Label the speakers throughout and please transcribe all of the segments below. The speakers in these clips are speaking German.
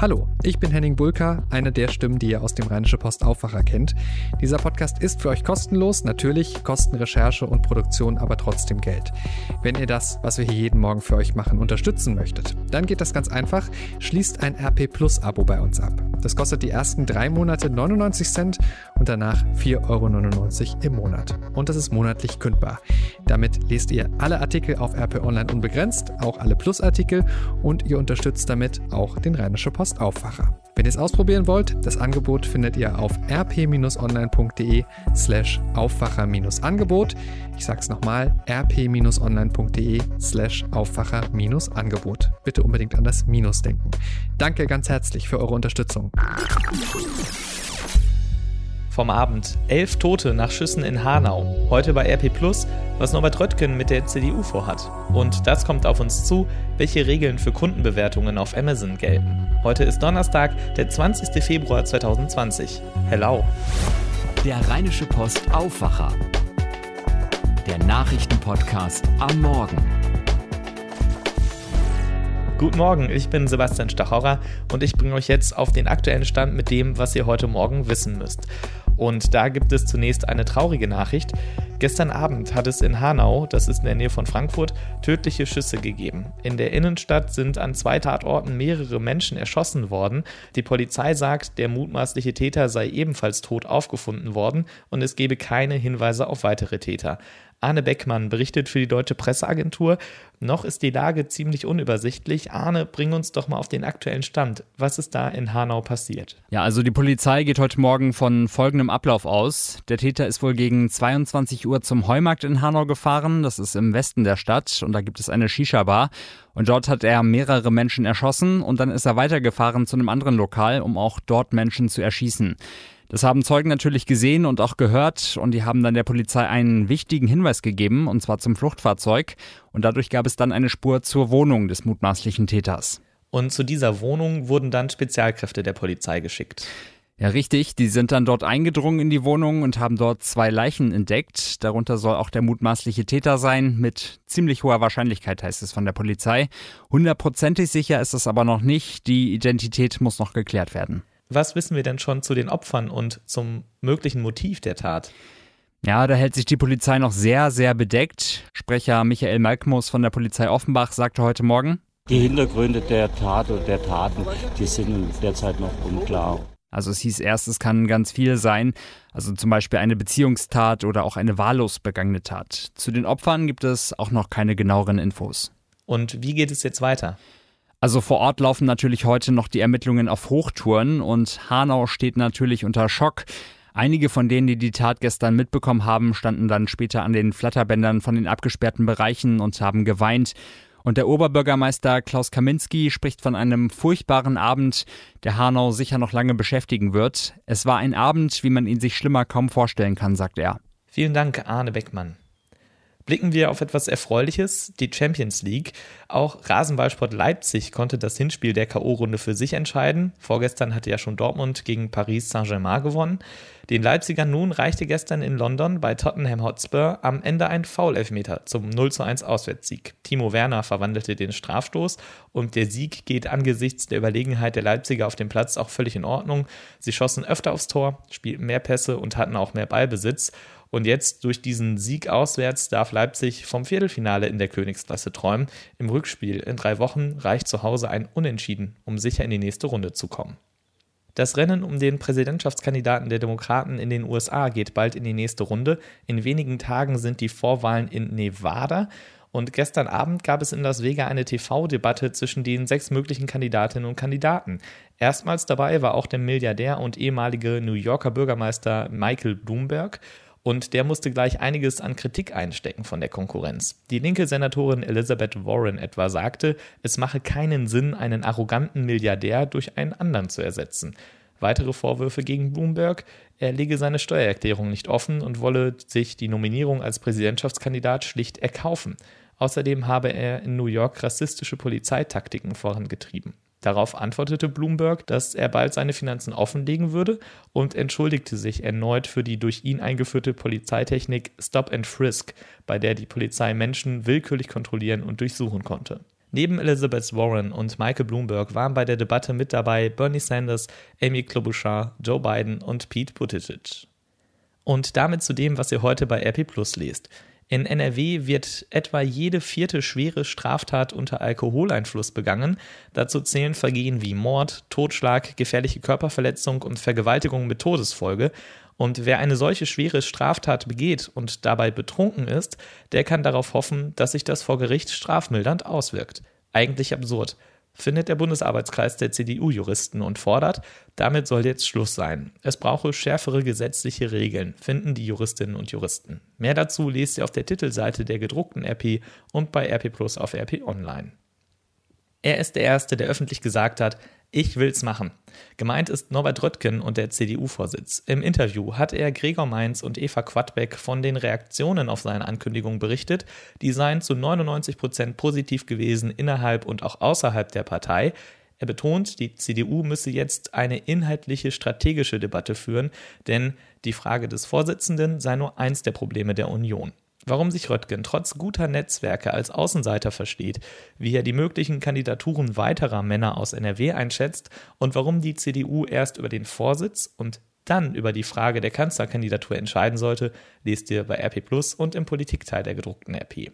Speaker 1: Hallo, ich bin Henning Bulka, eine der Stimmen, die ihr aus dem Rheinische Post Aufwacher kennt. Dieser Podcast ist für euch kostenlos, natürlich kosten Recherche und Produktion aber trotzdem Geld. Wenn ihr das, was wir hier jeden Morgen für euch machen, unterstützen möchtet, dann geht das ganz einfach. Schließt ein RP Plus Abo bei uns ab. Das kostet die ersten drei Monate 99 Cent und danach 4,99 Euro im Monat. Und das ist monatlich kündbar. Damit lest ihr alle Artikel auf RP Online unbegrenzt, auch alle Plus-Artikel und ihr unterstützt damit auch den Rheinische Post Podcast Aufwacher. Wenn ihr es ausprobieren wollt, das Angebot findet ihr auf rp-online.de slash Aufwacher-Angebot. Ich sag's nochmal, rp-online.de slash Aufwacher-Angebot. Bitte unbedingt an das Minus denken. Danke ganz herzlich für eure Unterstützung
Speaker 2: vom Abend. Elf Tote nach Schüssen in Hanau. Heute bei RP Plus, was Norbert Röttgen mit der CDU vorhat. Und das kommt auf uns zu, welche Regeln für Kundenbewertungen auf Amazon gelten. Heute ist Donnerstag, der 20. Februar 2020. Hello.
Speaker 3: Der Rheinische Post Aufwacher. Der Nachrichtenpodcast am Morgen.
Speaker 2: Guten Morgen, ich bin Sebastian Stachorra und ich bringe euch jetzt auf den aktuellen Stand mit dem, was ihr heute Morgen wissen müsst. Und da gibt es zunächst eine traurige Nachricht. Gestern Abend hat es in Hanau, das ist in der Nähe von Frankfurt, tödliche Schüsse gegeben. In der Innenstadt sind an zwei Tatorten mehrere Menschen erschossen worden. Die Polizei sagt, der mutmaßliche Täter sei ebenfalls tot aufgefunden worden und es gebe keine Hinweise auf weitere Täter. Arne Beckmann berichtet für die Deutsche Presseagentur. Noch ist die Lage ziemlich unübersichtlich. Arne, bring uns doch mal auf den aktuellen Stand. Was ist da in Hanau passiert?
Speaker 4: Ja, also die Polizei geht heute Morgen von folgendem Ablauf aus. Der Täter ist wohl gegen 22 Uhr zum Heumarkt in Hanau gefahren. Das ist im Westen der Stadt und da gibt es eine Shisha-Bar. Und dort hat er mehrere Menschen erschossen und dann ist er weitergefahren zu einem anderen Lokal, um auch dort Menschen zu erschießen. Das haben Zeugen natürlich gesehen und auch gehört und die haben dann der Polizei einen wichtigen Hinweis gegeben, und zwar zum Fluchtfahrzeug. Und dadurch gab es dann eine Spur zur Wohnung des mutmaßlichen Täters.
Speaker 2: Und zu dieser Wohnung wurden dann Spezialkräfte der Polizei geschickt.
Speaker 4: Ja, richtig. Die sind dann dort eingedrungen in die Wohnung und haben dort zwei Leichen entdeckt. Darunter soll auch der mutmaßliche Täter sein. Mit ziemlich hoher Wahrscheinlichkeit heißt es von der Polizei. Hundertprozentig sicher ist es aber noch nicht. Die Identität muss noch geklärt werden.
Speaker 2: Was wissen wir denn schon zu den Opfern und zum möglichen Motiv der Tat?
Speaker 4: Ja, da hält sich die Polizei noch sehr, sehr bedeckt. Sprecher Michael Malkmus von der Polizei Offenbach sagte heute Morgen,
Speaker 5: die Hintergründe der Tat und der Taten, die sind derzeit noch unklar.
Speaker 4: Also es hieß erst, es kann ganz viel sein, also zum Beispiel eine Beziehungstat oder auch eine wahllos begangene Tat. Zu den Opfern gibt es auch noch keine genaueren Infos.
Speaker 2: Und wie geht es jetzt weiter?
Speaker 4: Also vor Ort laufen natürlich heute noch die Ermittlungen auf Hochtouren und Hanau steht natürlich unter Schock. Einige von denen, die die Tat gestern mitbekommen haben, standen dann später an den Flatterbändern von den abgesperrten Bereichen und haben geweint. Und der Oberbürgermeister Klaus Kaminski spricht von einem furchtbaren Abend, der Hanau sicher noch lange beschäftigen wird. Es war ein Abend, wie man ihn sich schlimmer kaum vorstellen kann, sagt er.
Speaker 2: Vielen Dank, Arne Beckmann. Blicken wir auf etwas Erfreuliches, die Champions League. Auch Rasenballsport Leipzig konnte das Hinspiel der K.O.-Runde für sich entscheiden. Vorgestern hatte ja schon Dortmund gegen Paris Saint-Germain gewonnen. Den Leipzigern nun reichte gestern in London bei Tottenham Hotspur am Ende ein Foul-Elfmeter zum 0 zu 1 Auswärtssieg. Timo Werner verwandelte den Strafstoß und der Sieg geht angesichts der Überlegenheit der Leipziger auf dem Platz auch völlig in Ordnung. Sie schossen öfter aufs Tor, spielten mehr Pässe und hatten auch mehr Ballbesitz. Und jetzt durch diesen Sieg auswärts darf Leipzig vom Viertelfinale in der Königsklasse träumen. Im Rückspiel in drei Wochen reicht zu Hause ein Unentschieden, um sicher in die nächste Runde zu kommen. Das Rennen um den Präsidentschaftskandidaten der Demokraten in den USA geht bald in die nächste Runde. In wenigen Tagen sind die Vorwahlen in Nevada. Und gestern Abend gab es in Las Vegas eine TV-Debatte zwischen den sechs möglichen Kandidatinnen und Kandidaten. Erstmals dabei war auch der Milliardär und ehemalige New Yorker Bürgermeister Michael Bloomberg. Und der musste gleich einiges an Kritik einstecken von der Konkurrenz. Die linke Senatorin Elizabeth Warren etwa sagte, es mache keinen Sinn, einen arroganten Milliardär durch einen anderen zu ersetzen. Weitere Vorwürfe gegen Bloomberg, er lege seine Steuererklärung nicht offen und wolle sich die Nominierung als Präsidentschaftskandidat schlicht erkaufen. Außerdem habe er in New York rassistische Polizeitaktiken vorangetrieben. Darauf antwortete Bloomberg, dass er bald seine Finanzen offenlegen würde und entschuldigte sich erneut für die durch ihn eingeführte Polizeitechnik Stop and Frisk, bei der die Polizei Menschen willkürlich kontrollieren und durchsuchen konnte. Neben Elizabeth Warren und Michael Bloomberg waren bei der Debatte mit dabei Bernie Sanders, Amy Klobuchar, Joe Biden und Pete Buttigieg. Und damit zu dem, was ihr heute bei RP Plus lest. In NRW wird etwa jede vierte schwere Straftat unter Alkoholeinfluss begangen. Dazu zählen Vergehen wie Mord, Totschlag, gefährliche Körperverletzung und Vergewaltigung mit Todesfolge. Und wer eine solche schwere Straftat begeht und dabei betrunken ist, der kann darauf hoffen, dass sich das vor Gericht strafmildernd auswirkt. Eigentlich absurd findet der Bundesarbeitskreis der CDU-Juristen und fordert, damit soll jetzt Schluss sein. Es brauche schärfere gesetzliche Regeln, finden die Juristinnen und Juristen. Mehr dazu lest ihr auf der Titelseite der gedruckten RP und bei RP Plus auf RP Online. Er ist der Erste, der öffentlich gesagt hat, ich will's machen. Gemeint ist Norbert Röttgen und der CDU-Vorsitz. Im Interview hat er Gregor Mainz und Eva Quadbeck von den Reaktionen auf seine Ankündigung berichtet. Die seien zu 99 Prozent positiv gewesen innerhalb und auch außerhalb der Partei. Er betont, die CDU müsse jetzt eine inhaltliche strategische Debatte führen, denn die Frage des Vorsitzenden sei nur eins der Probleme der Union. Warum sich Röttgen trotz guter Netzwerke als Außenseiter versteht, wie er die möglichen Kandidaturen weiterer Männer aus NRW einschätzt und warum die CDU erst über den Vorsitz und dann über die Frage der Kanzlerkandidatur entscheiden sollte, lest ihr bei RP Plus und im Politikteil der gedruckten RP.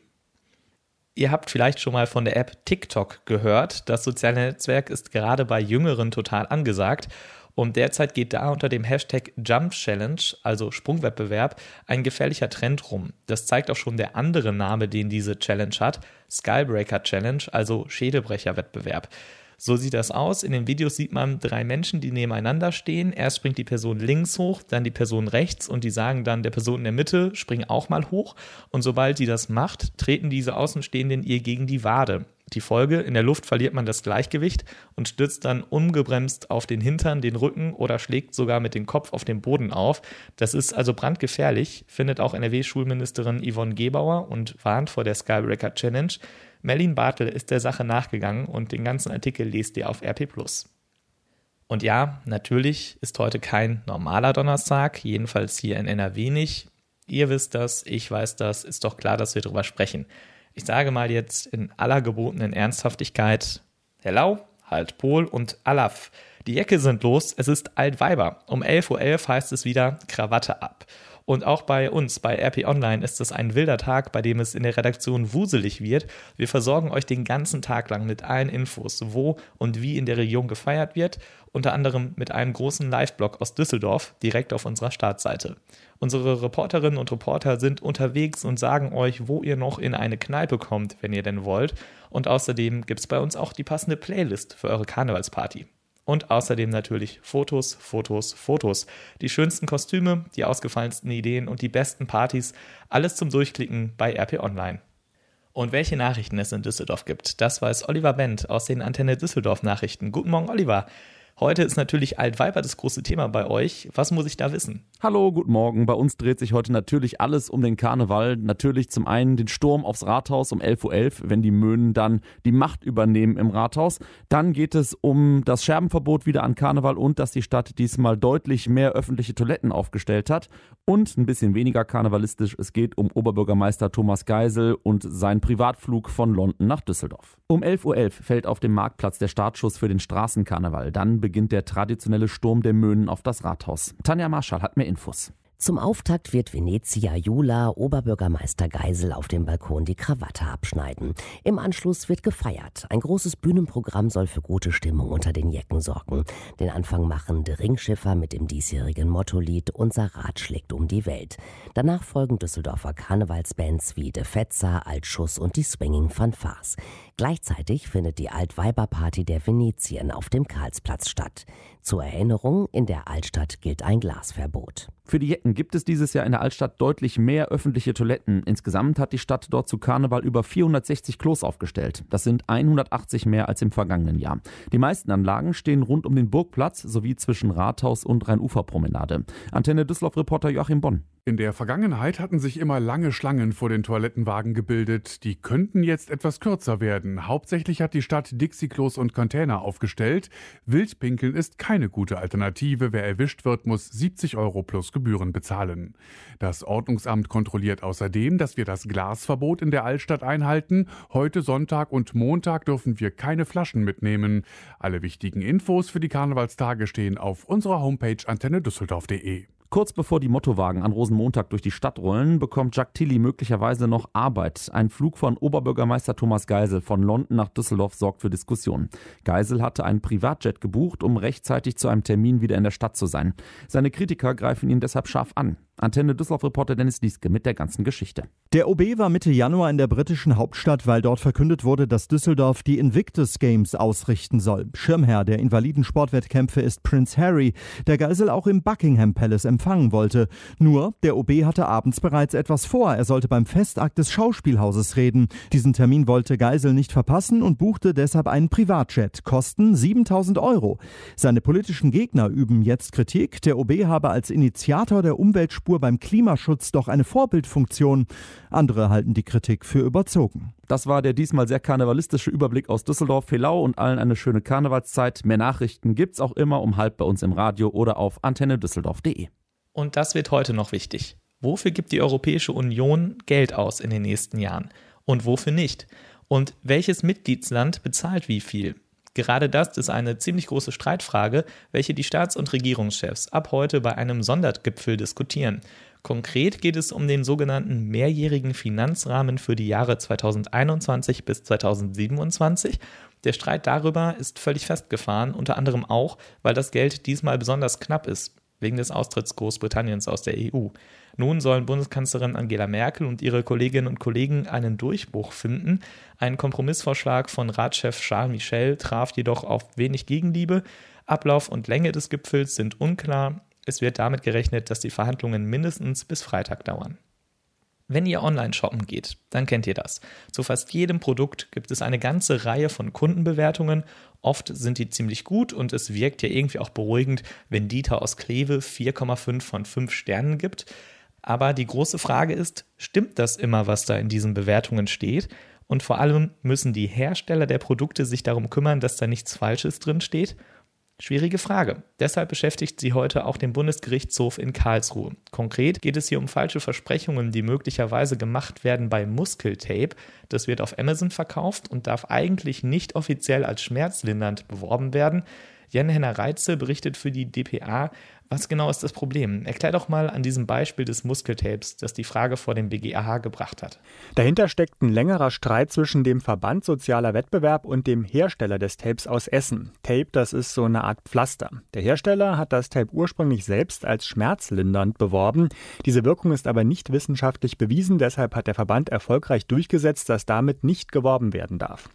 Speaker 2: Ihr habt vielleicht schon mal von der App TikTok gehört. Das soziale Netzwerk ist gerade bei Jüngeren total angesagt und derzeit geht da unter dem Hashtag Jump Challenge, also Sprungwettbewerb, ein gefährlicher Trend rum. Das zeigt auch schon der andere Name, den diese Challenge hat, Skybreaker Challenge, also Schädelbrecher-Wettbewerb. So sieht das aus. In den Videos sieht man drei Menschen, die nebeneinander stehen. Erst springt die Person links hoch, dann die Person rechts und die sagen dann der Person in der Mitte, spring auch mal hoch. Und sobald die das macht, treten diese Außenstehenden ihr gegen die Wade. Die Folge, in der Luft verliert man das Gleichgewicht und stürzt dann ungebremst auf den Hintern, den Rücken oder schlägt sogar mit dem Kopf auf den Boden auf. Das ist also brandgefährlich, findet auch NRW-Schulministerin Yvonne Gebauer und warnt vor der Skybreaker Challenge. Merlin Bartel ist der Sache nachgegangen und den ganzen Artikel lest ihr auf RP+. Und ja, natürlich ist heute kein normaler Donnerstag, jedenfalls hier in NRW nicht. Ihr wisst das, ich weiß das, ist doch klar, dass wir darüber sprechen ich sage mal jetzt in aller gebotenen Ernsthaftigkeit, Hello, halt Pol und Alaf. Die Jacke sind los, es ist Altweiber. Um 11.11 Uhr .11 heißt es wieder Krawatte ab. Und auch bei uns, bei RP Online, ist es ein wilder Tag, bei dem es in der Redaktion wuselig wird. Wir versorgen euch den ganzen Tag lang mit allen Infos, wo und wie in der Region gefeiert wird, unter anderem mit einem großen Live-Blog aus Düsseldorf, direkt auf unserer Startseite. Unsere Reporterinnen und Reporter sind unterwegs und sagen euch, wo ihr noch in eine Kneipe kommt, wenn ihr denn wollt. Und außerdem gibt es bei uns auch die passende Playlist für eure Karnevalsparty. Und außerdem natürlich Fotos, Fotos, Fotos. Die schönsten Kostüme, die ausgefallensten Ideen und die besten Partys. Alles zum Durchklicken bei RP Online. Und welche Nachrichten es in Düsseldorf gibt, das weiß Oliver Bent aus den Antenne Düsseldorf Nachrichten. Guten Morgen, Oliver. Heute ist natürlich Altweiber das große Thema bei euch. Was muss ich da wissen?
Speaker 6: Hallo, guten Morgen. Bei uns dreht sich heute natürlich alles um den Karneval. Natürlich zum einen den Sturm aufs Rathaus um 11.11 Uhr, .11, wenn die Möhnen dann die Macht übernehmen im Rathaus. Dann geht es um das Scherbenverbot wieder an Karneval und dass die Stadt diesmal deutlich mehr öffentliche Toiletten aufgestellt hat. Und ein bisschen weniger karnevalistisch, es geht um Oberbürgermeister Thomas Geisel und seinen Privatflug von London nach Düsseldorf. Um 11.11 Uhr .11 fällt auf dem Marktplatz der Startschuss für den Straßenkarneval. Dann beginnt der traditionelle Sturm der Möhnen auf das Rathaus. Tanja Marschall hat mehr Infos.
Speaker 7: Zum Auftakt wird Venezia Jula Oberbürgermeister Geisel auf dem Balkon die Krawatte abschneiden. Im Anschluss wird gefeiert. Ein großes Bühnenprogramm soll für gute Stimmung unter den Jecken sorgen. Den Anfang machen de Ringschiffer mit dem diesjährigen Mottolied Unser Rad schlägt um die Welt. Danach folgen Düsseldorfer Karnevalsbands wie de Fetzer, Altschuss und die Swinging Fanfars. Gleichzeitig findet die Altweiberparty der Venetien auf dem Karlsplatz statt. Zur Erinnerung, in der Altstadt gilt ein Glasverbot.
Speaker 6: Für die gibt es dieses Jahr in der Altstadt deutlich mehr öffentliche Toiletten. Insgesamt hat die Stadt dort zu Karneval über 460 Klos aufgestellt. Das sind 180 mehr als im vergangenen Jahr. Die meisten Anlagen stehen rund um den Burgplatz sowie zwischen Rathaus und Rheinuferpromenade. Antenne Düsseldorf-Reporter Joachim Bonn.
Speaker 8: In der Vergangenheit hatten sich immer lange Schlangen vor den Toilettenwagen gebildet. Die könnten jetzt etwas kürzer werden. Hauptsächlich hat die Stadt Dixie-Klos und Container aufgestellt. Wildpinkeln ist keine gute Alternative. Wer erwischt wird, muss 70 Euro plus Gebühren bezahlen. Das Ordnungsamt kontrolliert außerdem, dass wir das Glasverbot in der Altstadt einhalten. Heute Sonntag und Montag dürfen wir keine Flaschen mitnehmen. Alle wichtigen Infos für die Karnevalstage stehen auf unserer Homepage antennedüsseldorf.de.
Speaker 6: Kurz bevor die Mottowagen an Rosenmontag durch die Stadt rollen, bekommt Jacques Tilly möglicherweise noch Arbeit. Ein Flug von Oberbürgermeister Thomas Geisel von London nach Düsseldorf sorgt für Diskussionen. Geisel hatte einen Privatjet gebucht, um rechtzeitig zu einem Termin wieder in der Stadt zu sein. Seine Kritiker greifen ihn deshalb scharf an. Antenne Düsseldorf-Reporter Dennis Lieske mit der ganzen Geschichte.
Speaker 9: Der OB war Mitte Januar in der britischen Hauptstadt, weil dort verkündet wurde, dass Düsseldorf die Invictus Games ausrichten soll. Schirmherr der Invaliden-Sportwettkämpfe ist Prince Harry, der Geisel auch im Buckingham Palace empfangen wollte. Nur, der OB hatte abends bereits etwas vor. Er sollte beim Festakt des Schauspielhauses reden. Diesen Termin wollte Geisel nicht verpassen und buchte deshalb einen Privatjet. Kosten 7000 Euro. Seine politischen Gegner üben jetzt Kritik. Der OB habe als Initiator der Umweltspur Spur beim Klimaschutz doch eine Vorbildfunktion. Andere halten die Kritik für überzogen.
Speaker 6: Das war der diesmal sehr karnevalistische Überblick aus Düsseldorf. Felau und allen eine schöne Karnevalszeit. Mehr Nachrichten gibt's auch immer um halb bei uns im Radio oder auf antennedüsseldorf.de.
Speaker 2: Und das wird heute noch wichtig. Wofür gibt die Europäische Union Geld aus in den nächsten Jahren? Und wofür nicht? Und welches Mitgliedsland bezahlt wie viel? Gerade das ist eine ziemlich große Streitfrage, welche die Staats- und Regierungschefs ab heute bei einem Sondergipfel diskutieren. Konkret geht es um den sogenannten mehrjährigen Finanzrahmen für die Jahre 2021 bis 2027. Der Streit darüber ist völlig festgefahren, unter anderem auch, weil das Geld diesmal besonders knapp ist, wegen des Austritts Großbritanniens aus der EU. Nun sollen Bundeskanzlerin Angela Merkel und ihre Kolleginnen und Kollegen einen Durchbruch finden. Ein Kompromissvorschlag von Ratschef Charles Michel traf jedoch auf wenig Gegenliebe. Ablauf und Länge des Gipfels sind unklar. Es wird damit gerechnet, dass die Verhandlungen mindestens bis Freitag dauern. Wenn ihr online shoppen geht, dann kennt ihr das. Zu fast jedem Produkt gibt es eine ganze Reihe von Kundenbewertungen. Oft sind die ziemlich gut und es wirkt ja irgendwie auch beruhigend, wenn Dieter aus Kleve 4,5 von 5 Sternen gibt. Aber die große Frage ist, stimmt das immer, was da in diesen Bewertungen steht? Und vor allem müssen die Hersteller der Produkte sich darum kümmern, dass da nichts Falsches drin steht? Schwierige Frage. Deshalb beschäftigt sie heute auch den Bundesgerichtshof in Karlsruhe. Konkret geht es hier um falsche Versprechungen, die möglicherweise gemacht werden bei Muskeltape. Das wird auf Amazon verkauft und darf eigentlich nicht offiziell als schmerzlindernd beworben werden. Jan Henner Reitze berichtet für die dpa, was genau ist das Problem? Erklär doch mal an diesem Beispiel des Muskeltapes, das die Frage vor dem BGAH gebracht hat.
Speaker 10: Dahinter steckt ein längerer Streit zwischen dem Verband Sozialer Wettbewerb und dem Hersteller des Tapes aus Essen. Tape, das ist so eine Art Pflaster. Der Hersteller hat das Tape ursprünglich selbst als schmerzlindernd beworben. Diese Wirkung ist aber nicht wissenschaftlich bewiesen, deshalb hat der Verband erfolgreich durchgesetzt, dass damit nicht geworben werden darf.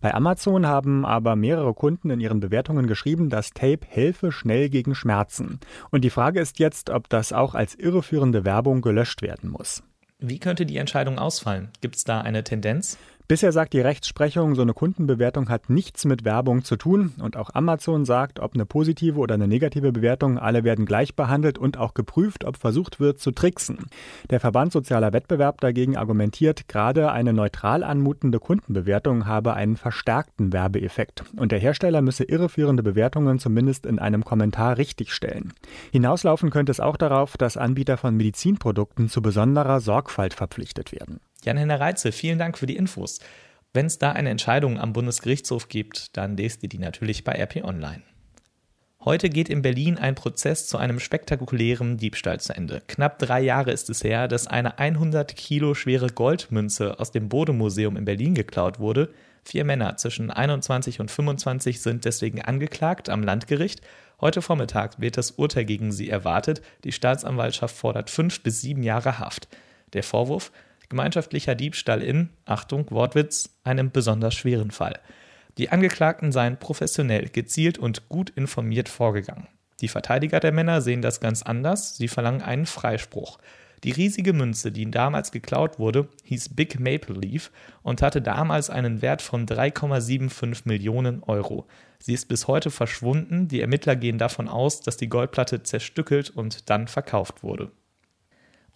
Speaker 10: Bei Amazon haben aber mehrere Kunden in ihren Bewertungen geschrieben, das Tape helfe schnell gegen Schmerzen. Und die Frage ist jetzt, ob das auch als irreführende Werbung gelöscht werden muss.
Speaker 2: Wie könnte die Entscheidung ausfallen? Gibt es da eine Tendenz?
Speaker 10: Bisher sagt die Rechtsprechung, so eine Kundenbewertung hat nichts mit Werbung zu tun und auch Amazon sagt, ob eine positive oder eine negative Bewertung, alle werden gleich behandelt und auch geprüft, ob versucht wird zu tricksen. Der Verband Sozialer Wettbewerb dagegen argumentiert, gerade eine neutral anmutende Kundenbewertung habe einen verstärkten Werbeeffekt und der Hersteller müsse irreführende Bewertungen zumindest in einem Kommentar richtigstellen. Hinauslaufen könnte es auch darauf, dass Anbieter von Medizinprodukten zu besonderer Sorgfalt verpflichtet werden.
Speaker 2: Jan-Henner Reitze, vielen Dank für die Infos. Wenn es da eine Entscheidung am Bundesgerichtshof gibt, dann lest ihr die natürlich bei RP Online. Heute geht in Berlin ein Prozess zu einem spektakulären Diebstahl zu Ende. Knapp drei Jahre ist es her, dass eine 100 Kilo schwere Goldmünze aus dem Bode-Museum in Berlin geklaut wurde. Vier Männer zwischen 21 und 25 sind deswegen angeklagt am Landgericht. Heute Vormittag wird das Urteil gegen sie erwartet. Die Staatsanwaltschaft fordert fünf bis sieben Jahre Haft. Der Vorwurf, gemeinschaftlicher Diebstahl in, Achtung, Wortwitz, einem besonders schweren Fall. Die Angeklagten seien professionell, gezielt und gut informiert vorgegangen. Die Verteidiger der Männer sehen das ganz anders, sie verlangen einen Freispruch. Die riesige Münze, die damals geklaut wurde, hieß Big Maple Leaf und hatte damals einen Wert von 3,75 Millionen Euro. Sie ist bis heute verschwunden, die Ermittler gehen davon aus, dass die Goldplatte zerstückelt und dann verkauft wurde.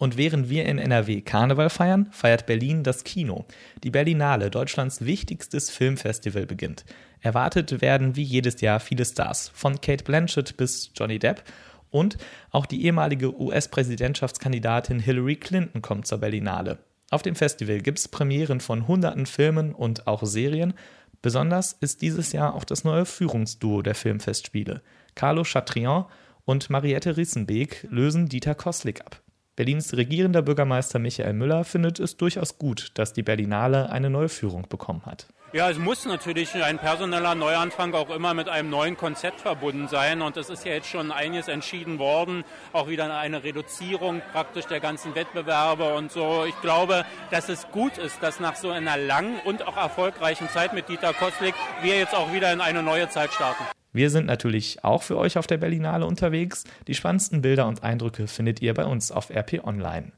Speaker 2: Und während wir in NRW Karneval feiern, feiert Berlin das Kino. Die Berlinale, Deutschlands wichtigstes Filmfestival, beginnt. Erwartet werden wie jedes Jahr viele Stars, von Kate Blanchett bis Johnny Depp. Und auch die ehemalige US-Präsidentschaftskandidatin Hillary Clinton kommt zur Berlinale. Auf dem Festival gibt es Premieren von hunderten Filmen und auch Serien. Besonders ist dieses Jahr auch das neue Führungsduo der Filmfestspiele. Carlo Chatrian und Mariette Rissenbeek lösen Dieter Koslik ab. Berlins regierender Bürgermeister Michael Müller findet es durchaus gut, dass die Berlinale eine neue Führung bekommen hat.
Speaker 11: Ja, es muss natürlich ein personeller Neuanfang auch immer mit einem neuen Konzept verbunden sein. Und es ist ja jetzt schon einiges entschieden worden. Auch wieder eine Reduzierung praktisch der ganzen Wettbewerbe und so. Ich glaube, dass es gut ist, dass nach so einer langen und auch erfolgreichen Zeit mit Dieter Koslik wir jetzt auch wieder in eine neue Zeit starten.
Speaker 2: Wir sind natürlich auch für euch auf der Berlinale unterwegs. Die spannendsten Bilder und Eindrücke findet ihr bei uns auf RP Online.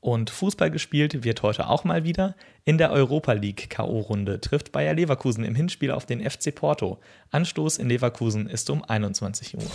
Speaker 2: Und Fußball gespielt wird heute auch mal wieder. In der Europa League K.O.-Runde trifft Bayer Leverkusen im Hinspiel auf den FC Porto. Anstoß in Leverkusen ist um 21 Uhr.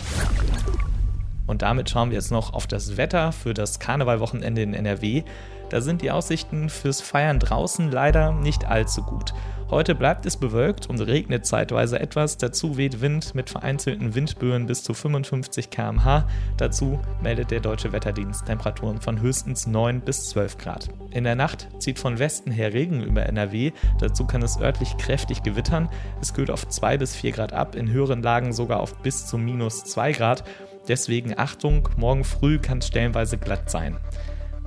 Speaker 2: Und damit schauen wir jetzt noch auf das Wetter für das Karnevalwochenende in NRW. Da sind die Aussichten fürs Feiern draußen leider nicht allzu gut. Heute bleibt es bewölkt und regnet zeitweise etwas. Dazu weht Wind mit vereinzelten Windböen bis zu 55 km/h. Dazu meldet der Deutsche Wetterdienst Temperaturen von höchstens 9 bis 12 Grad. In der Nacht zieht von Westen her Regen über NRW. Dazu kann es örtlich kräftig gewittern. Es kühlt auf 2 bis 4 Grad ab, in höheren Lagen sogar auf bis zu minus 2 Grad. Deswegen Achtung, morgen früh kann es stellenweise glatt sein.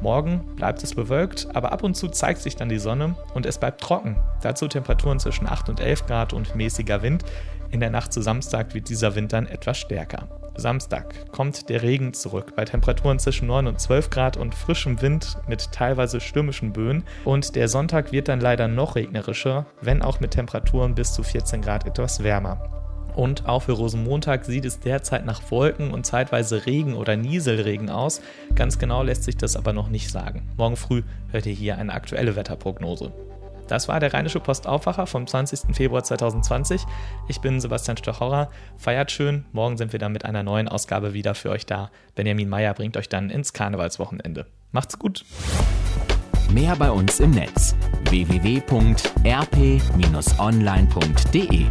Speaker 2: Morgen bleibt es bewölkt, aber ab und zu zeigt sich dann die Sonne und es bleibt trocken. Dazu Temperaturen zwischen 8 und 11 Grad und mäßiger Wind. In der Nacht zu Samstag wird dieser Wind dann etwas stärker. Samstag kommt der Regen zurück bei Temperaturen zwischen 9 und 12 Grad und frischem Wind mit teilweise stürmischen Böen. Und der Sonntag wird dann leider noch regnerischer, wenn auch mit Temperaturen bis zu 14 Grad etwas wärmer. Und auch für Rosenmontag sieht es derzeit nach Wolken und zeitweise Regen oder Nieselregen aus. Ganz genau lässt sich das aber noch nicht sagen. Morgen früh hört ihr hier eine aktuelle Wetterprognose. Das war der Rheinische Postaufwacher vom 20. Februar 2020. Ich bin Sebastian Stochauer. Feiert schön. Morgen sind wir dann mit einer neuen Ausgabe wieder für euch da. Benjamin Meyer bringt euch dann ins Karnevalswochenende. Macht's gut.
Speaker 3: Mehr bei uns im Netz www.rp-online.de